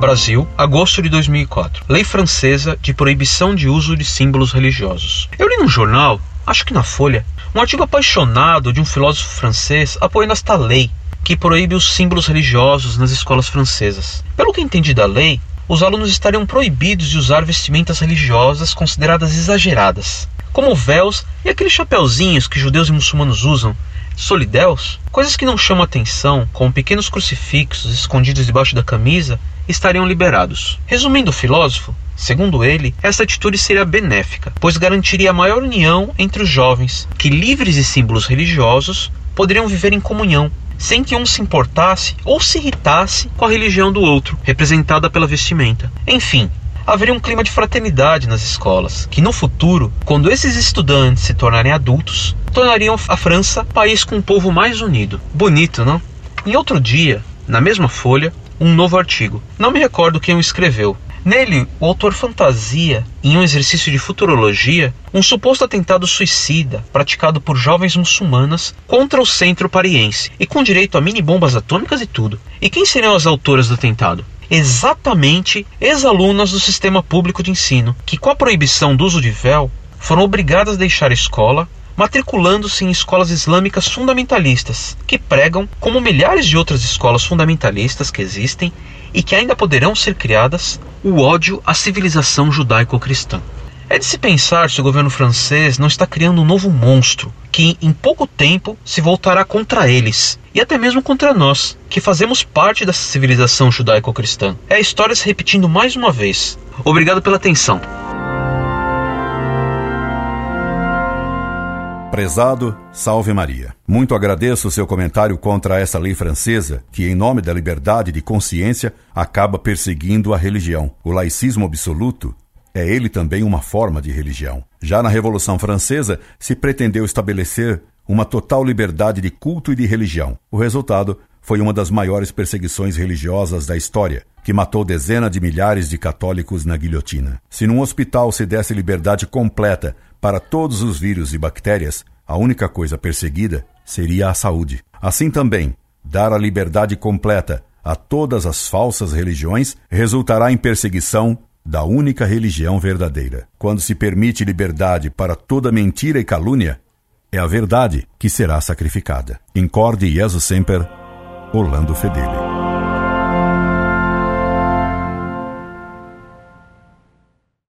Brasil, agosto de 2004. Lei francesa de proibição de uso de símbolos religiosos. Eu li num jornal, acho que na Folha, um artigo apaixonado de um filósofo francês apoiando esta lei que proíbe os símbolos religiosos nas escolas francesas. Pelo que entendi da lei, os alunos estariam proibidos de usar vestimentas religiosas consideradas exageradas, como véus e aqueles chapeuzinhos que judeus e muçulmanos usam, solidéus, coisas que não chamam atenção, como pequenos crucifixos escondidos debaixo da camisa, estariam liberados. Resumindo o filósofo, segundo ele, essa atitude seria benéfica, pois garantiria a maior união entre os jovens, que livres de símbolos religiosos poderiam viver em comunhão, sem que um se importasse ou se irritasse com a religião do outro, representada pela vestimenta. Enfim, haveria um clima de fraternidade nas escolas, que no futuro, quando esses estudantes se tornarem adultos, tornariam a França país com um povo mais unido. Bonito, não? Em outro dia, na mesma folha, um novo artigo. Não me recordo quem o escreveu, Nele, o autor fantasia, em um exercício de futurologia, um suposto atentado suicida praticado por jovens muçulmanas contra o centro pariense e com direito a mini bombas atômicas e tudo. E quem seriam as autoras do atentado? Exatamente ex-alunas do sistema público de ensino, que com a proibição do uso de véu foram obrigadas a deixar a escola matriculando-se em escolas islâmicas fundamentalistas, que pregam, como milhares de outras escolas fundamentalistas que existem, e que ainda poderão ser criadas o ódio à civilização judaico-cristã. É de se pensar se o governo francês não está criando um novo monstro que, em pouco tempo, se voltará contra eles e até mesmo contra nós, que fazemos parte dessa civilização judaico-cristã. É a história se repetindo mais uma vez. Obrigado pela atenção. Prezado, salve Maria. Muito agradeço o seu comentário contra essa lei francesa que, em nome da liberdade de consciência, acaba perseguindo a religião. O laicismo absoluto é ele também uma forma de religião. Já na Revolução Francesa, se pretendeu estabelecer uma total liberdade de culto e de religião. O resultado foi uma das maiores perseguições religiosas da história, que matou dezenas de milhares de católicos na guilhotina. Se num hospital se desse liberdade completa para todos os vírus e bactérias, a única coisa perseguida seria a saúde. Assim também, dar a liberdade completa a todas as falsas religiões resultará em perseguição da única religião verdadeira. Quando se permite liberdade para toda mentira e calúnia, é a verdade que será sacrificada. Incorde Jesus Semper, Orlando Fedeli.